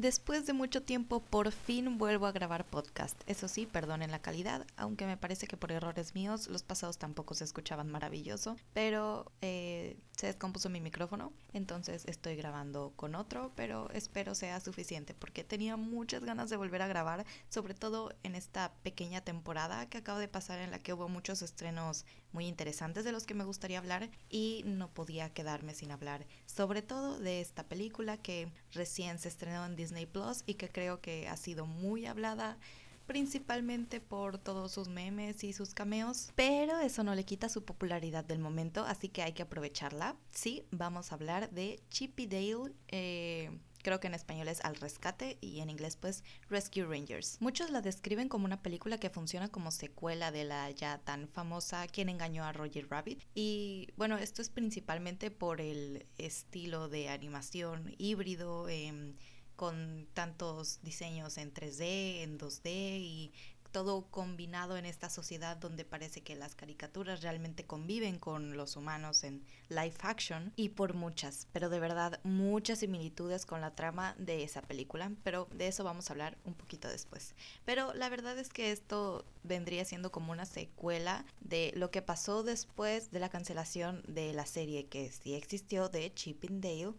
Después de mucho tiempo, por fin vuelvo a grabar podcast. Eso sí, perdonen la calidad, aunque me parece que por errores míos los pasados tampoco se escuchaban maravilloso, pero eh, se descompuso mi micrófono, entonces estoy grabando con otro, pero espero sea suficiente porque tenía muchas ganas de volver a grabar, sobre todo en esta pequeña temporada que acabo de pasar en la que hubo muchos estrenos muy interesantes de los que me gustaría hablar y no podía quedarme sin hablar, sobre todo de esta película que recién se estrenó en Disney Plus y que creo que ha sido muy hablada principalmente por todos sus memes y sus cameos, pero eso no le quita su popularidad del momento, así que hay que aprovecharla. Sí, vamos a hablar de Chippy Dale, eh, creo que en español es Al Rescate y en inglés pues Rescue Rangers. Muchos la describen como una película que funciona como secuela de la ya tan famosa Quien engañó a Roger Rabbit y bueno, esto es principalmente por el estilo de animación híbrido. Eh, con tantos diseños en 3D, en 2D y todo combinado en esta sociedad donde parece que las caricaturas realmente conviven con los humanos en live action y por muchas, pero de verdad muchas similitudes con la trama de esa película, pero de eso vamos a hablar un poquito después. Pero la verdad es que esto vendría siendo como una secuela de lo que pasó después de la cancelación de la serie que sí existió de Chip and Dale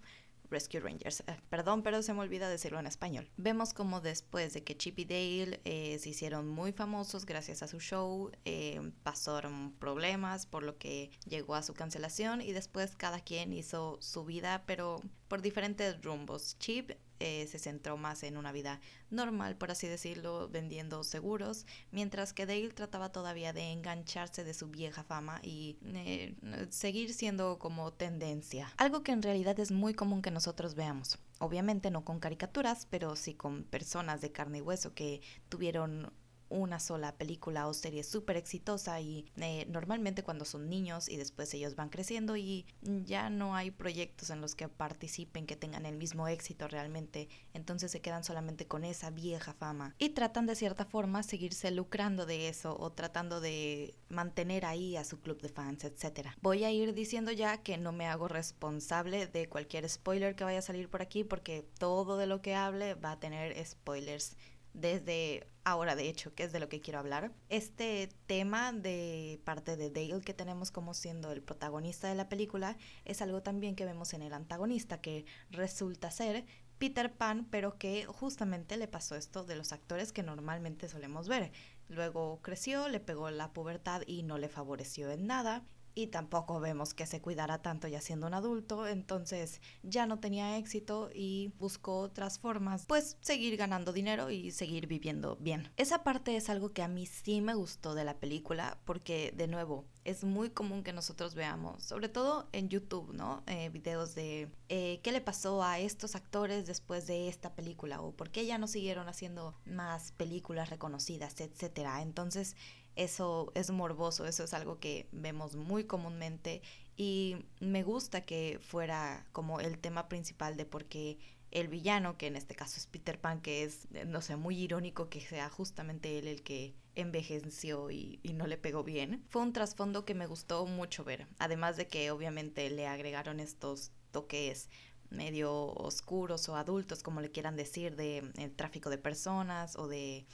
Rescue Rangers. Eh, perdón, pero se me olvida decirlo en español. Vemos como después de que Chip y Dale eh, se hicieron muy famosos gracias a su show, eh, pasaron problemas por lo que llegó a su cancelación y después cada quien hizo su vida, pero por diferentes rumbos. Chip eh, se centró más en una vida normal, por así decirlo, vendiendo seguros, mientras que Dale trataba todavía de engancharse de su vieja fama y eh, seguir siendo como tendencia. Algo que en realidad es muy común que nosotros veamos. Obviamente no con caricaturas, pero sí con personas de carne y hueso que tuvieron una sola película o serie súper exitosa y eh, normalmente cuando son niños y después ellos van creciendo y ya no hay proyectos en los que participen que tengan el mismo éxito realmente, entonces se quedan solamente con esa vieja fama y tratan de cierta forma seguirse lucrando de eso o tratando de mantener ahí a su club de fans, etc. Voy a ir diciendo ya que no me hago responsable de cualquier spoiler que vaya a salir por aquí porque todo de lo que hable va a tener spoilers desde ahora, de hecho, que es de lo que quiero hablar. Este tema de parte de Dale que tenemos como siendo el protagonista de la película es algo también que vemos en el antagonista, que resulta ser Peter Pan, pero que justamente le pasó esto de los actores que normalmente solemos ver. Luego creció, le pegó la pubertad y no le favoreció en nada y tampoco vemos que se cuidara tanto ya siendo un adulto, entonces ya no tenía éxito y buscó otras formas, pues seguir ganando dinero y seguir viviendo bien. Esa parte es algo que a mí sí me gustó de la película porque de nuevo es muy común que nosotros veamos, sobre todo en YouTube, ¿no? Eh, videos de eh, qué le pasó a estos actores después de esta película o por qué ya no siguieron haciendo más películas reconocidas, etcétera. Entonces eso es morboso, eso es algo que vemos muy comúnmente y me gusta que fuera como el tema principal de por qué el villano, que en este caso es Peter Pan, que es, no sé, muy irónico que sea justamente él el que envejeció y, y, no le pegó bien. Fue un trasfondo que me gustó mucho ver, además de que obviamente le agregaron estos toques medio oscuros o adultos, como le quieran decir, de el tráfico de personas o de,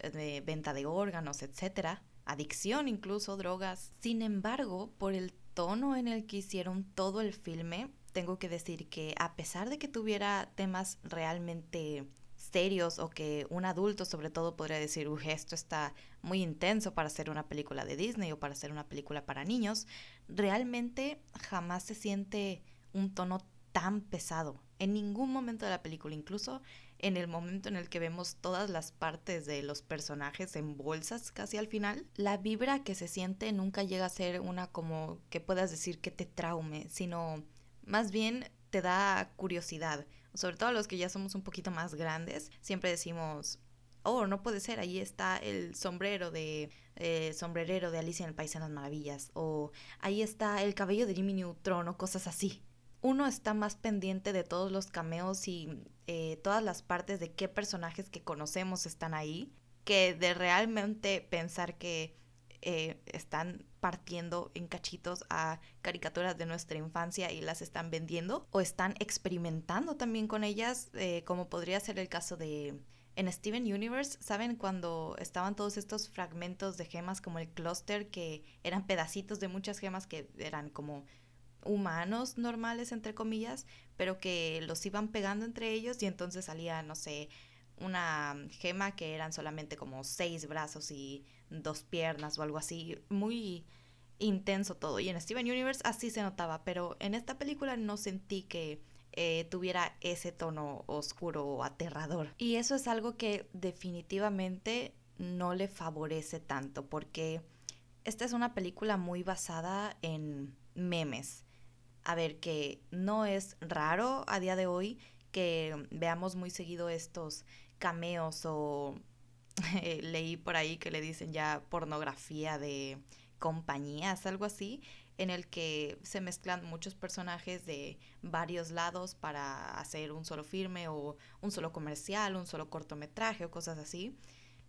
de venta de órganos, etcétera adicción incluso, drogas. Sin embargo, por el tono en el que hicieron todo el filme, tengo que decir que a pesar de que tuviera temas realmente serios o que un adulto sobre todo podría decir, uy, esto está muy intenso para hacer una película de Disney o para hacer una película para niños, realmente jamás se siente un tono tan pesado. En ningún momento de la película, incluso en el momento en el que vemos todas las partes de los personajes en bolsas casi al final, la vibra que se siente nunca llega a ser una como que puedas decir que te traume, sino más bien te da curiosidad. Sobre todo los que ya somos un poquito más grandes, siempre decimos, oh, no puede ser, ahí está el sombrero de eh, sombrerero de Alicia en el País de las Maravillas, o ahí está el cabello de Jimmy Neutron, o cosas así uno está más pendiente de todos los cameos y eh, todas las partes de qué personajes que conocemos están ahí, que de realmente pensar que eh, están partiendo en cachitos a caricaturas de nuestra infancia y las están vendiendo o están experimentando también con ellas, eh, como podría ser el caso de en Steven Universe, ¿saben cuando estaban todos estos fragmentos de gemas como el clúster que eran pedacitos de muchas gemas que eran como humanos normales entre comillas, pero que los iban pegando entre ellos y entonces salía, no sé, una gema que eran solamente como seis brazos y dos piernas o algo así, muy intenso todo. Y en Steven Universe así se notaba, pero en esta película no sentí que eh, tuviera ese tono oscuro o aterrador. Y eso es algo que definitivamente no le favorece tanto porque esta es una película muy basada en memes. A ver, que no es raro a día de hoy que veamos muy seguido estos cameos o leí por ahí que le dicen ya pornografía de compañías, algo así, en el que se mezclan muchos personajes de varios lados para hacer un solo filme o un solo comercial, un solo cortometraje o cosas así.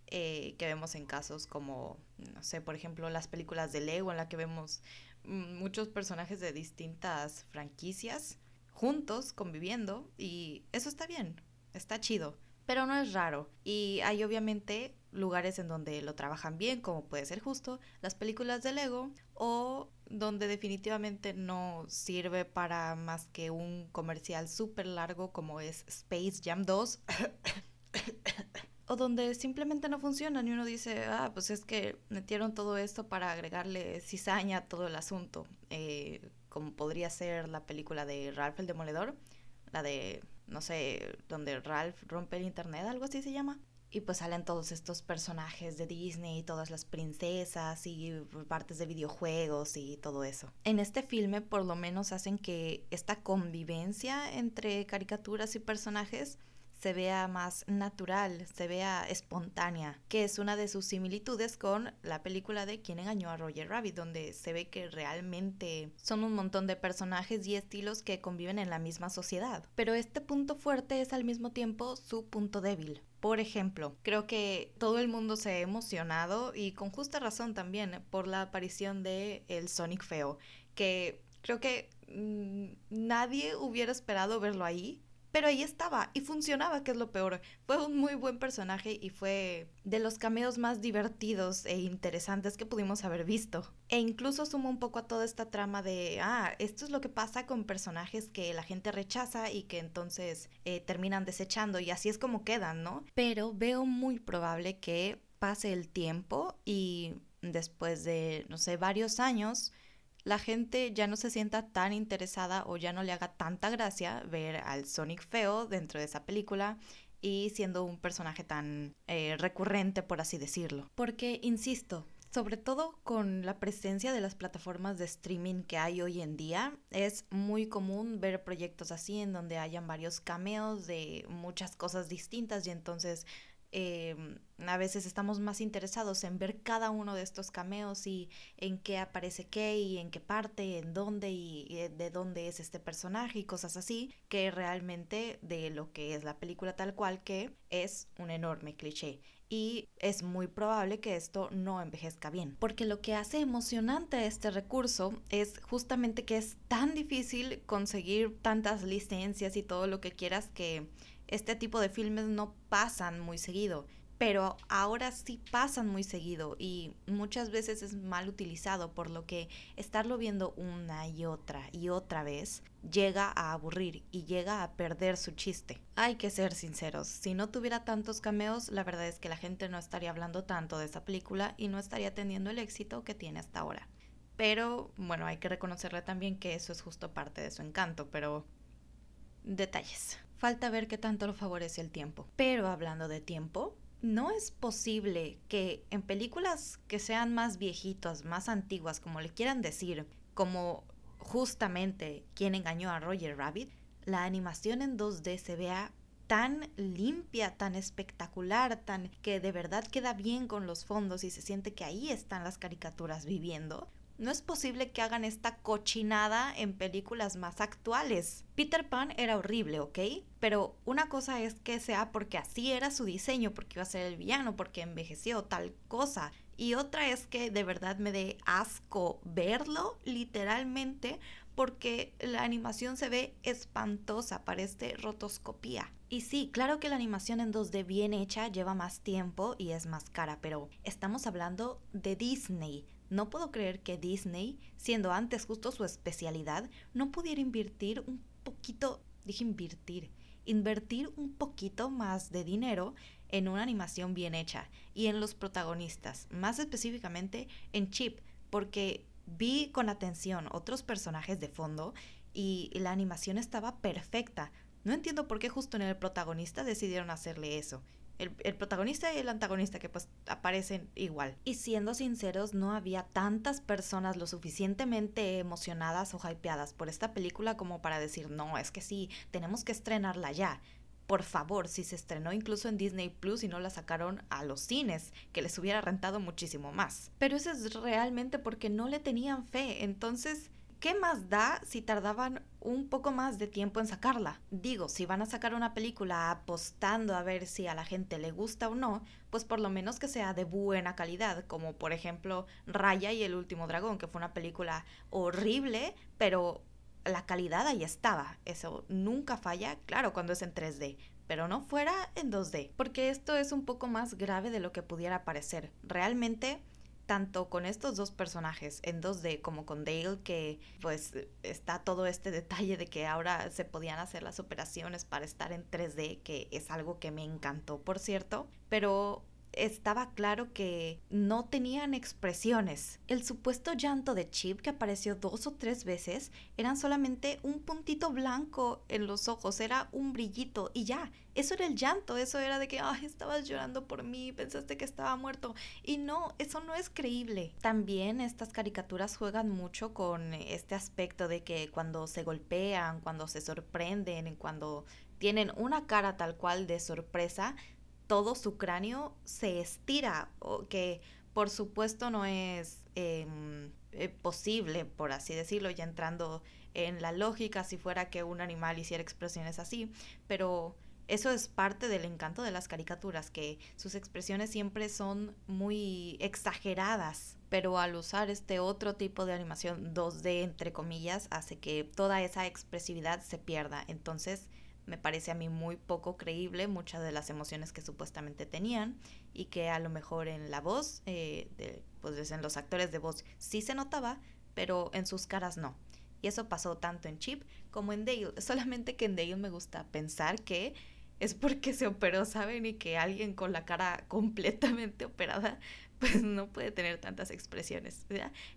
Eh, que vemos en casos como, no sé, por ejemplo, las películas de Lego, en la que vemos muchos personajes de distintas franquicias juntos, conviviendo, y eso está bien, está chido, pero no es raro. Y hay obviamente lugares en donde lo trabajan bien, como puede ser justo las películas de Lego, o donde definitivamente no sirve para más que un comercial súper largo como es Space Jam 2. O donde simplemente no funcionan y uno dice, ah, pues es que metieron todo esto para agregarle cizaña a todo el asunto, eh, como podría ser la película de Ralph el Demoledor, la de, no sé, donde Ralph rompe el internet, algo así se llama. Y pues salen todos estos personajes de Disney, todas las princesas y partes de videojuegos y todo eso. En este filme por lo menos hacen que esta convivencia entre caricaturas y personajes se vea más natural, se vea espontánea, que es una de sus similitudes con la película de Quien engañó a Roger Rabbit, donde se ve que realmente son un montón de personajes y estilos que conviven en la misma sociedad. Pero este punto fuerte es al mismo tiempo su punto débil. Por ejemplo, creo que todo el mundo se ha emocionado y con justa razón también por la aparición de el Sonic feo, que creo que mm, nadie hubiera esperado verlo ahí pero ahí estaba y funcionaba, que es lo peor. Fue un muy buen personaje y fue de los cameos más divertidos e interesantes que pudimos haber visto. E incluso suma un poco a toda esta trama de, ah, esto es lo que pasa con personajes que la gente rechaza y que entonces eh, terminan desechando y así es como quedan, ¿no? Pero veo muy probable que pase el tiempo y después de, no sé, varios años, la gente ya no se sienta tan interesada o ya no le haga tanta gracia ver al Sonic feo dentro de esa película y siendo un personaje tan eh, recurrente, por así decirlo. Porque, insisto, sobre todo con la presencia de las plataformas de streaming que hay hoy en día, es muy común ver proyectos así en donde hayan varios cameos de muchas cosas distintas y entonces Em, a veces estamos más interesados en ver cada uno de estos cameos y en qué aparece qué y en qué parte, en dónde y, y, de dónde es este personaje y cosas así, que realmente de lo que es la película tal cual que es un enorme cliché. Y es muy probable que esto no envejezca bien. Porque lo que hace emocionante este recurso es justamente que es tan difícil conseguir tantas licencias y todo lo que quieras que este tipo de filmes no pasan muy seguido, pero ahora sí pasan muy seguido y muchas veces es mal utilizado, por lo que estarlo viendo una y otra y otra vez llega a aburrir y llega a perder su chiste. Hay que ser sinceros, si no tuviera tantos cameos, la verdad es que la gente no estaría hablando tanto de esa película y no estaría teniendo el éxito que tiene hasta ahora. Pero bueno, hay que reconocerle también que eso es justo parte de su encanto, pero detalles. Falta ver qué tanto lo favorece el tiempo. Pero hablando de tiempo, no es posible que en películas que sean más viejitas, más antiguas, como le quieran decir, como justamente quien engañó a Roger Rabbit, la animación en 2D se vea tan limpia, tan espectacular, tan que de verdad queda bien con los fondos y se siente que ahí están las caricaturas viviendo. No es posible que hagan esta cochinada en películas más actuales. Peter Pan era horrible, ¿ok? Pero una cosa es que sea porque así era su diseño, porque iba a ser el villano, porque envejeció tal cosa. Y otra es que de verdad me dé asco verlo literalmente porque la animación se ve espantosa, parece rotoscopía. Y sí, claro que la animación en 2D bien hecha lleva más tiempo y es más cara, pero estamos hablando de Disney. No puedo creer que Disney, siendo antes justo su especialidad, no pudiera invertir un poquito, dije invertir, invertir un poquito más de dinero en una animación bien hecha y en los protagonistas, más específicamente en Chip, porque vi con atención otros personajes de fondo y la animación estaba perfecta. No entiendo por qué justo en el protagonista decidieron hacerle eso. El, protagonista y el antagonista que pues aparecen igual. Y siendo sinceros, no había tantas personas lo suficientemente emocionadas o hypeadas por esta película como para decir, no, es que sí, tenemos que estrenarla ya por favor, si se estrenó incluso en Disney Plus y no la sacaron a los cines, que les hubiera rentado muchísimo más. Pero eso es realmente porque no le tenían fe. Entonces, ¿qué más da si tardaban un poco más de tiempo en sacarla? Digo, si van a sacar una película apostando a ver si a la gente le gusta o no, pues por lo menos que sea de buena calidad, como por ejemplo Raya y el último dragón, que fue una película horrible, pero la calidad ahí estaba. Eso nunca falla, claro, cuando es en 3D, pero no fuera en 2D, porque esto es un poco más grave de lo que pudiera parecer. Realmente, tanto con estos dos personajes en 2D como con Dale, que pues está todo este detalle de que ahora se podían hacer las operaciones para estar en 3D, que es algo que me encantó, por cierto, pero estaba claro que no tenían expresiones. El supuesto llanto de Chip que apareció dos o tres veces eran solamente un puntito blanco en los ojos, era un brillito y ya, eso era el llanto, eso era de que, estabas llorando por mí, pensaste que estaba muerto. Y no, eso no es creíble. También estas caricaturas juegan mucho con este aspecto de que cuando se golpean, cuando se sorprenden, cuando tienen una cara tal cual de sorpresa, todo su cráneo se estira, o que por supuesto no es em, eh, posible, por así decirlo, ya entrando en la lógica si fuera que un animal hiciera expresiones así, pero eso es parte del encanto de las caricaturas, que sus expresiones siempre son muy exageradas, pero al usar este otro tipo de animación 2D, entre comillas, hace que toda esa expresividad se pierda. Entonces, me parece a mí muy poco creíble muchas de las emociones que supuestamente tenían y que a lo mejor en la voz, eh, de, pues en los actores de voz sí se notaba, pero en sus caras no. Y eso pasó tanto en Chip como en Dale. Solamente que en Dale me gusta pensar que es porque se operó, ¿saben? Y que alguien con la cara completamente operada pues no puede tener tantas expresiones.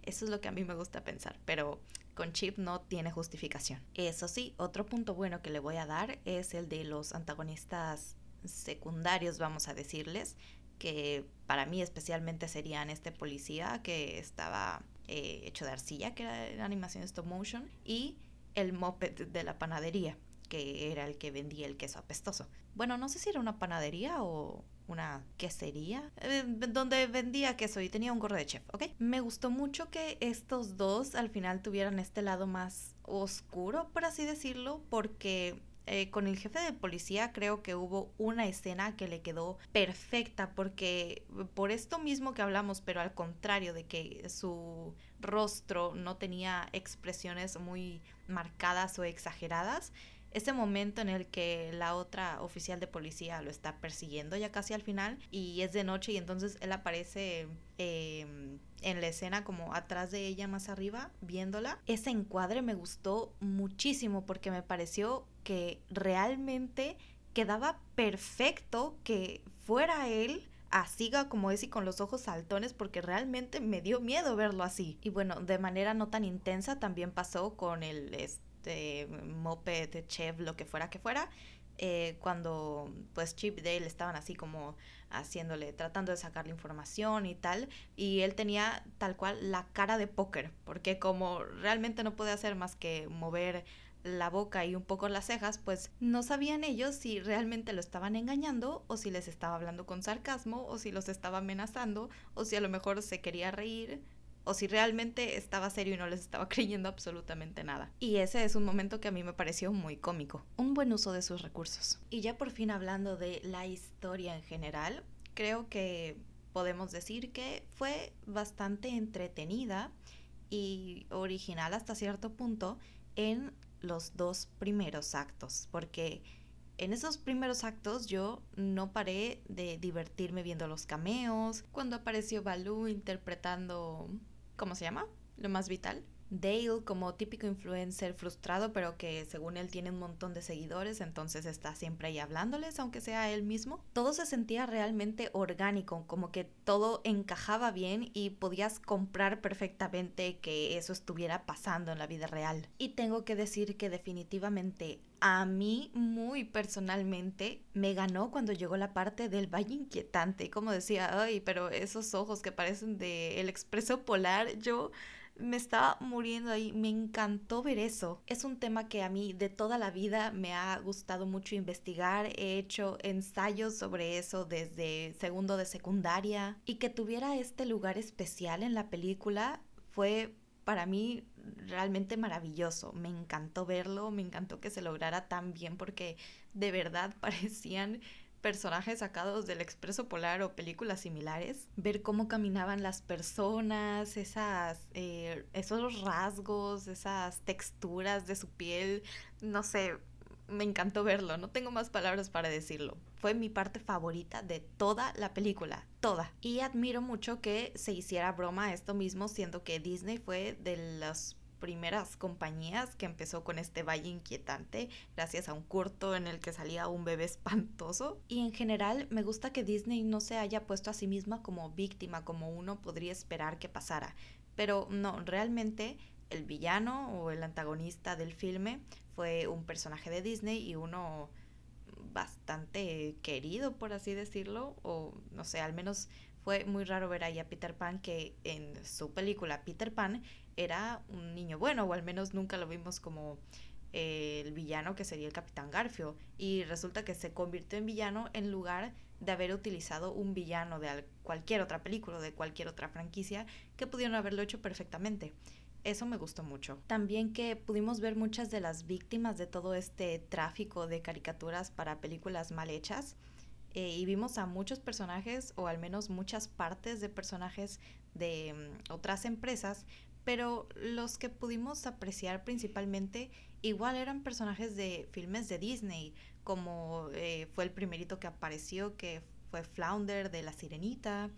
Eso es lo que a mí me gusta pensar, pero con Chip no tiene justificación. Eso sí, otro punto bueno que le voy a dar es el de los antagonistas secundarios, vamos a decirles, que para mí especialmente serían este policía que estaba eh, hecho de arcilla, que era en animación stop motion, y el moped de la panadería, que era el que vendía el queso apestoso. Bueno, no sé si era una panadería o una quesería eh, donde vendía queso y tenía un gorro de chef, ¿ok? Me gustó mucho que estos dos al final tuvieran este lado más oscuro, por así decirlo, porque eh, con el jefe de policía creo que hubo una escena que le quedó perfecta porque por esto mismo que hablamos, pero al contrario de que su rostro no tenía expresiones muy marcadas o exageradas, ese momento en el que la otra oficial de policía lo está persiguiendo ya casi al final y es de noche y entonces él aparece em, en la escena como atrás de ella más arriba viéndola. Ese encuadre me gustó muchísimo porque me pareció que realmente quedaba perfecto que fuera él así como es y con los ojos saltones porque realmente me dio miedo verlo así. Y bueno, de manera no tan intensa también pasó con el este, moped, chef, lo que fuera que fuera, eh, cuando pues Chip Dale estaban así como haciéndole, tratando de sacar la información y tal, y él tenía tal cual la cara de póker, porque como realmente no puede hacer más que mover la boca y un poco las cejas, pues no sabían ellos si realmente lo estaban engañando o si les estaba hablando con sarcasmo o si los estaba amenazando o si a lo mejor se quería reír o si realmente estaba serio y no les estaba creyendo absolutamente nada. Y ese es un momento que a mí me pareció muy cómico, un buen uso de sus recursos. Y ya por fin hablando de la historia en general, creo que podemos decir que fue bastante entretenida y original hasta cierto punto en los dos primeros actos, porque en esos primeros actos yo no paré de divertirme viendo los cameos, cuando apareció Baloo interpretando, ¿cómo se llama? Lo más vital, Dale como típico influencer frustrado, pero que según él tiene un montón de seguidores, entonces está siempre ahí hablándoles, aunque sea él mismo. Todo se sentía realmente orgánico, como que todo encajaba bien y podías comprar perfectamente que eso estuviera pasando en la vida real. Y tengo que decir que definitivamente a mí muy personalmente me ganó cuando llegó la parte del valle inquietante, como decía, ay, pero esos ojos que parecen de el expreso polar, yo me estaba muriendo ahí, me encantó ver eso. Es un tema que a mí de toda la vida me ha gustado mucho investigar, he hecho ensayos sobre eso desde segundo de secundaria y que tuviera este lugar especial en la película fue para mí realmente maravilloso. Me encantó verlo, me encantó que se lograra tan bien porque de verdad parecían personajes sacados del Expreso Polar o películas similares, ver cómo caminaban las personas, esas, eh, esos rasgos, esas texturas de su piel, no sé, me encantó verlo, no tengo más palabras para decirlo. Fue mi parte favorita de toda la película, toda. Y admiro mucho que se hiciera broma esto mismo, siendo que Disney fue de los primeras compañías que empezó con este valle inquietante gracias a un corto en el que salía un bebé espantoso. Y en general me gusta que Disney no se haya puesto a sí misma como víctima como uno podría esperar que pasara. Pero no, realmente el villano o el antagonista del filme fue un personaje de Disney y uno bastante querido, por así decirlo, o no sé, al menos fue muy raro ver ahí a Peter Pan que en su película Peter Pan era un niño bueno, o al menos nunca lo vimos como eh, el villano que sería el Capitán Garfio. Y resulta que se convirtió en villano en lugar de haber utilizado un villano de cualquier otra película de cualquier otra franquicia que pudieron haberlo hecho perfectamente. Eso me gustó mucho. También que pudimos ver muchas de las víctimas de todo este tráfico de caricaturas para películas mal hechas. Eh, y vimos a muchos personajes, o al menos muchas partes de personajes de mm, otras empresas, pero los que pudimos apreciar principalmente igual eran personajes de filmes de Disney, como eh, fue el primerito que apareció, que fue Flounder de La Sirenita.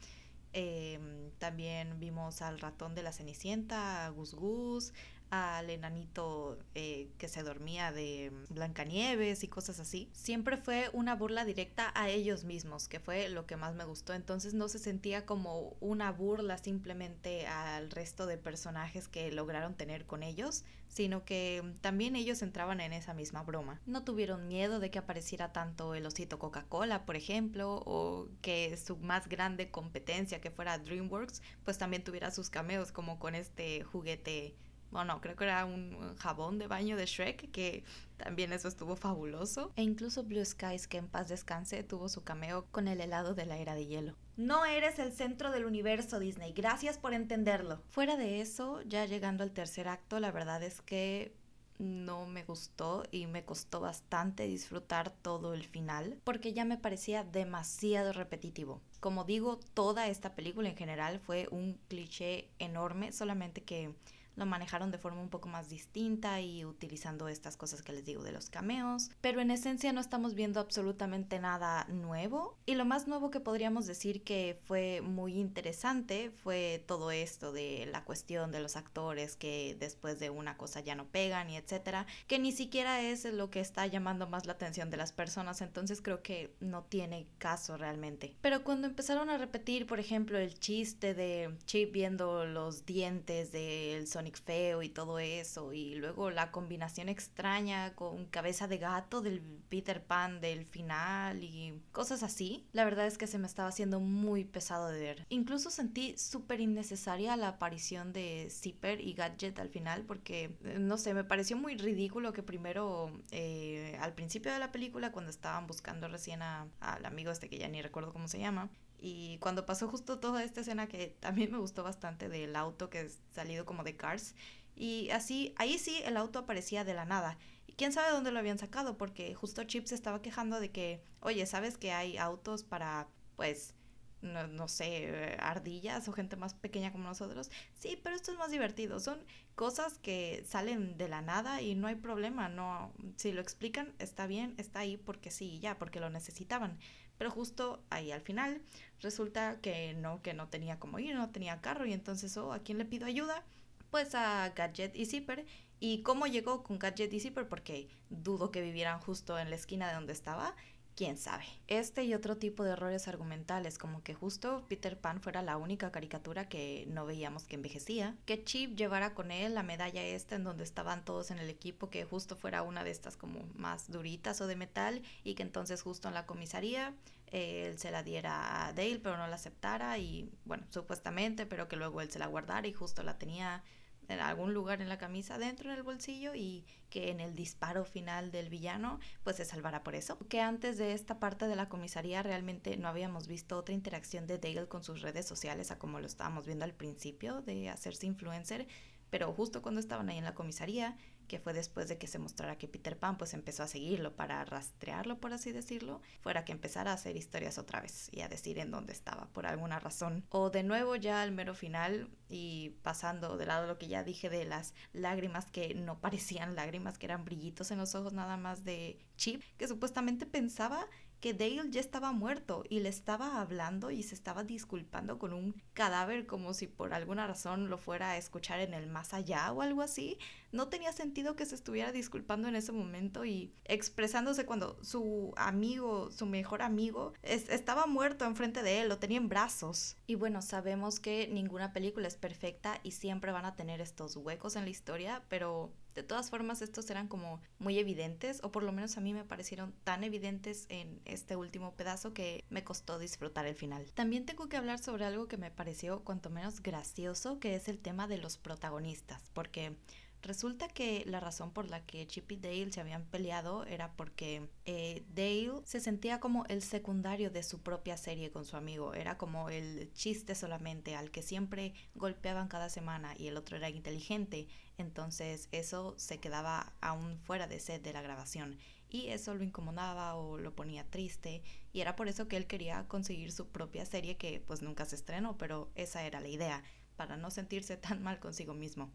Em, también vimos al ratón de la Cenicienta, a Gus Gus, al enanito eh, que se dormía de Blancanieves y cosas así. Siempre fue una burla directa a ellos mismos, que fue lo que más me gustó. Entonces no se sentía como una burla simplemente al resto de personajes que lograron tener con ellos, sino que también ellos entraban en esa misma broma. No tuvieron miedo de que apareciera tanto el osito Coca-Cola, por ejemplo, o que su más grande competencia, que fuera DreamWorks, pues también tuviera sus cameos como con este juguete bueno, creo que era un jabón de baño de Shrek, que también eso estuvo fabuloso. E incluso Blue Skies, que en paz descanse, tuvo su cameo con el helado de la era de hielo. No eres el centro del universo, Disney. Gracias por entenderlo. Fuera de eso, ya llegando al tercer acto, la verdad es que no me gustó y me costó bastante disfrutar todo el final porque ya me parecía demasiado repetitivo. Como digo, toda esta película en general fue un cliché enorme, solamente que lo manejaron de forma un poco más distinta y utilizando estas cosas que les digo de los cameos, pero en esencia no estamos viendo absolutamente nada nuevo y lo más nuevo que podríamos decir que fue muy interesante fue todo esto de la cuestión de los actores que después de una cosa ya no pegan y etcétera, que ni siquiera es lo que está llamando más la atención de las personas, entonces creo que no tiene caso realmente. Pero cuando empezaron a repetir, por ejemplo, el chiste de Chip viendo los dientes del Sonic feo y todo eso, y luego la combinación extraña con cabeza de gato del Peter Pan del final y cosas así, la verdad es que se me estaba haciendo muy pesado de ver. Incluso sentí súper innecesaria la aparición de Zipper y Gadget al final porque, eh, no sé, me pareció muy ridículo que primero, eh, al principio de la película, cuando estaban buscando recién al amigo este que ya ni recuerdo cómo se llama, y cuando pasó justo toda esta escena que también me gustó bastante del auto que es salido como de Cars. Y así, ahí sí el auto aparecía de la nada. Y quién sabe dónde lo habían sacado, porque justo Chip se estaba quejando de que, oye, ¿sabes que hay autos para, pues, no, sé, ardillas o gente más pequeña como nosotros. Sí, pero esto es más divertido. Son cosas que salen de la nada y no hay problema. No, si lo explican, está bien, está ahí porque sí, ya, porque lo necesitaban. Pero justo ahí al final resulta que no, que no tenía como ir, no tenía carro y entonces, oh, ¿a quién le pido ayuda? Pues a Gadget y Zipper. ¿Y cómo llegó con Gadget y Zipper? Porque dudo que vivieran justo en la esquina de donde estaba quién sabe. Este y otro tipo de errores argumentales, como que justo Peter Pan fuera la única caricatura que no veíamos que envejecía, que Chip llevara con él la medalla esta en donde estaban todos en el equipo, que justo fuera una de estas como más duritas o de metal, y que entonces justo en la comisaría él se la diera a Dale, pero no la aceptara, y bueno, supuestamente, pero que luego él se la guardara y justo la tenía en algún lugar en la camisa, dentro del bolsillo y que en el disparo final del villano pues se salvará por eso. Que antes de esta parte de la comisaría realmente no habíamos visto otra interacción de Dale con sus redes sociales a como lo estábamos viendo al principio de hacerse influencer, pero justo cuando estaban ahí en la comisaría que fue después de que se mostrara que Peter Pan pues empezó a seguirlo para rastrearlo, por así decirlo, fuera que empezara a hacer historias otra vez y a decir en dónde estaba por alguna razón. O de nuevo ya al mero final y pasando de lado lo que ya dije de las lágrimas que no parecían lágrimas, que eran brillitos en los ojos nada más de Chip, que supuestamente pensaba que Dale ya estaba muerto y le estaba hablando y se estaba disculpando con un cadáver como si por alguna razón lo fuera a escuchar en el más allá o algo así. No tenía sentido que se estuviera disculpando en ese momento y expresándose cuando su amigo, su mejor amigo, estaba muerto enfrente de él, lo tenía en brazos. Y bueno, sabemos que ninguna película es perfecta y siempre van a tener estos huecos en la historia, pero de todas formas estos eran como muy evidentes, o por lo menos a mí me parecieron tan evidentes en este último pedazo que me costó disfrutar el final. También tengo que hablar sobre algo que me pareció cuanto menos gracioso, que es el tema de los protagonistas, porque Resulta que la razón por la que Chip y Dale se habían peleado era porque eh, Dale se sentía como el secundario de su propia serie con su amigo. Era como el chiste solamente al que siempre golpeaban cada semana y el otro era inteligente. Entonces eso se quedaba aún fuera de set de la grabación y eso lo incomodaba o lo ponía triste y era por eso que él quería conseguir su propia serie que pues nunca se estrenó, pero esa era la idea, para no sentirse tan mal consigo mismo.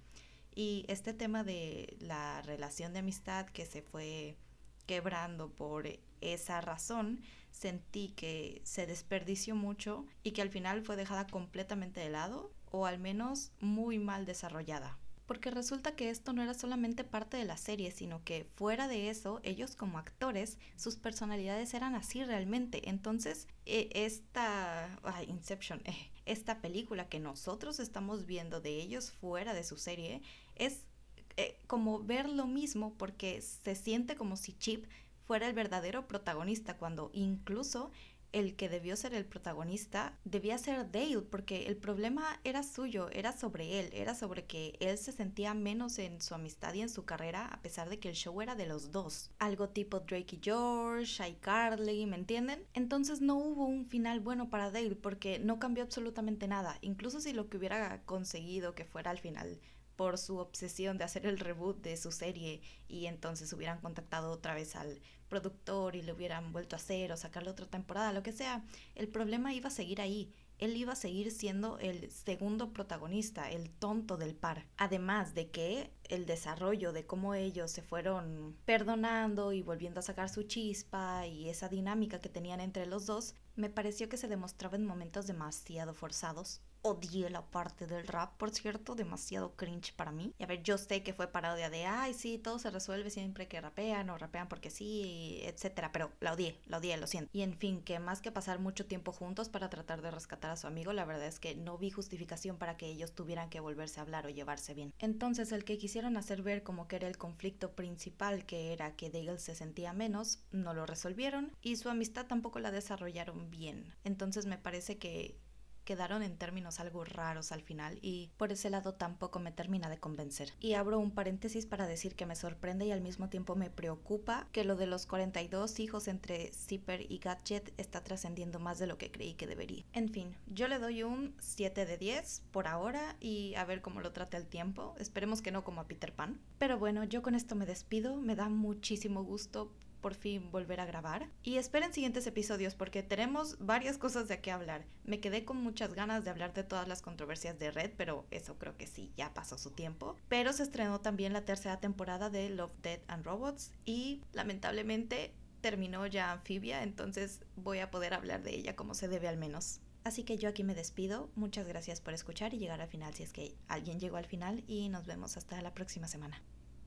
Y este tema de la relación de amistad que se fue quebrando por esa razón, sentí que se desperdició mucho y que al final fue dejada completamente de lado o al menos muy mal desarrollada porque resulta que esto no era solamente parte de la serie, sino que fuera de eso, ellos como actores, sus personalidades eran así realmente. Entonces, e, esta Inception, eh, esta película que nosotros estamos viendo de ellos fuera de su serie, es eh, como ver lo mismo porque se siente como si Chip fuera el verdadero protagonista, cuando incluso el que debió ser el protagonista debía ser Dale, porque el problema era suyo, era sobre él, era sobre que él se sentía menos en su amistad y en su carrera, a pesar de que el show era de los dos. Algo tipo Drake y George, Carly, ¿me entienden? Entonces no hubo un final bueno para Dale, porque no cambió absolutamente nada, incluso si lo que hubiera conseguido que fuera al final por su obsesión de hacer el reboot de su serie y entonces hubieran contactado otra vez al productor y le hubieran vuelto a hacer o sacarle otra temporada, lo que sea, el problema iba a seguir ahí. Él iba a seguir siendo el segundo protagonista, el tonto del par. Además de que el desarrollo de cómo ellos se fueron perdonando y volviendo a sacar su chispa y esa dinámica que tenían entre los dos, me pareció que se demostraba en momentos demasiado forzados odié la parte del rap, por cierto, demasiado cringe para mí. Y a ver, yo sé que fue parodia de, ay, sí, todo se resuelve siempre que rapean o rapean porque sí, etcétera, pero la odié, la odié, lo siento. Y en fin, que más que pasar mucho tiempo juntos para tratar de rescatar a su amigo, la verdad es que no vi justificación para que ellos tuvieran que volverse a hablar o llevarse bien. Entonces, el que quisieron hacer ver como que era el conflicto principal, que era que Dale se sentía menos, no lo resolvieron y su amistad tampoco la desarrollaron bien. Entonces, me parece que quedaron en términos algo raros al final y por ese lado tampoco me termina de convencer. Y abro un paréntesis para decir que me sorprende y al mismo tiempo me preocupa que lo de los 42 hijos entre Zipper y Gadget está trascendiendo más de lo que creí que debería. En fin, yo le doy un 7 de 10 por ahora y a ver cómo lo trate el tiempo. Esperemos que no como a Peter Pan. Pero bueno, yo con esto me despido. Me da muchísimo gusto por fin volver a grabar. Y esperen siguientes episodios porque tenemos varias cosas de qué hablar. Me quedé con muchas ganas de hablar de todas las controversias de Red, pero eso creo que sí, ya pasó su tiempo. Pero se estrenó también la tercera temporada de Love, Dead and Robots y lamentablemente terminó ya Anfibia, entonces voy a poder hablar de ella como se debe al menos. Así que yo aquí me despido. Muchas gracias por escuchar y llegar al final si es que alguien llegó al final y nos vemos hasta la próxima semana.